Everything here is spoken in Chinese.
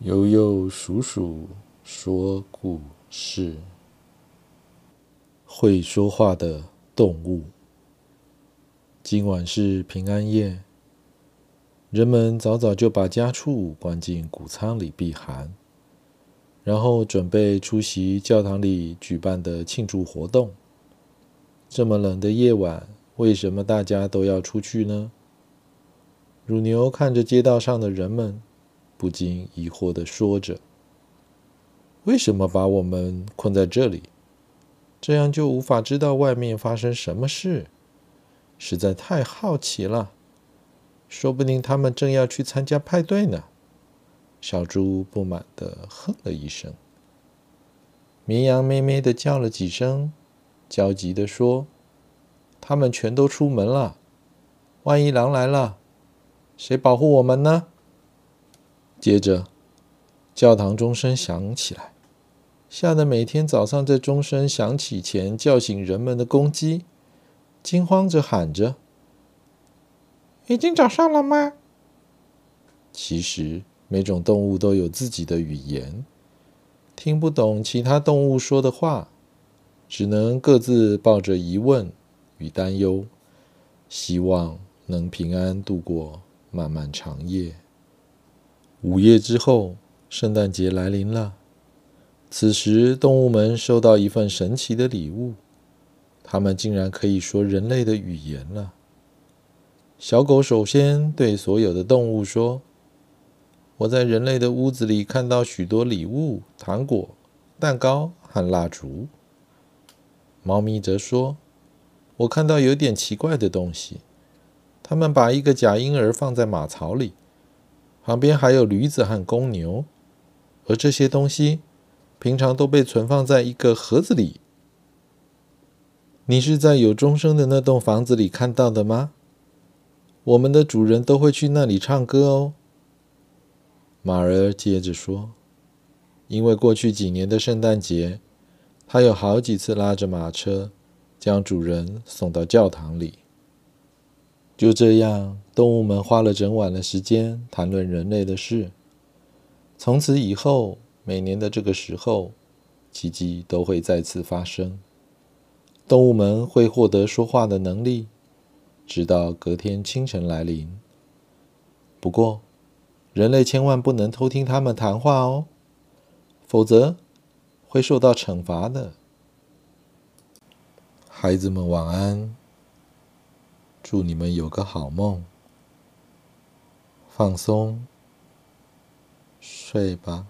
悠悠叔叔说故事：会说话的动物。今晚是平安夜，人们早早就把家畜关进谷仓里避寒，然后准备出席教堂里举办的庆祝活动。这么冷的夜晚，为什么大家都要出去呢？乳牛看着街道上的人们。不禁疑惑地说着：“为什么把我们困在这里？这样就无法知道外面发生什么事，实在太好奇了。说不定他们正要去参加派对呢。”小猪不满地哼了一声。绵羊咩咩地叫了几声，焦急地说：“他们全都出门了，万一狼来了，谁保护我们呢？”接着，教堂钟声响起来，吓得每天早上在钟声响起前叫醒人们的公鸡，惊慌着喊着：“已经早上了吗？”其实，每种动物都有自己的语言，听不懂其他动物说的话，只能各自抱着疑问与担忧，希望能平安度过漫漫长夜。午夜之后，圣诞节来临了。此时，动物们收到一份神奇的礼物，它们竟然可以说人类的语言了。小狗首先对所有的动物说：“我在人类的屋子里看到许多礼物、糖果、蛋糕和蜡烛。”猫咪则说：“我看到有点奇怪的东西，他们把一个假婴儿放在马槽里。”旁边还有驴子和公牛，而这些东西平常都被存放在一个盒子里。你是在有钟声的那栋房子里看到的吗？我们的主人都会去那里唱歌哦。马儿接着说：“因为过去几年的圣诞节，他有好几次拉着马车将主人送到教堂里。”就这样，动物们花了整晚的时间谈论人类的事。从此以后，每年的这个时候，奇迹都会再次发生。动物们会获得说话的能力，直到隔天清晨来临。不过，人类千万不能偷听他们谈话哦，否则会受到惩罚的。孩子们，晚安。祝你们有个好梦，放松，睡吧。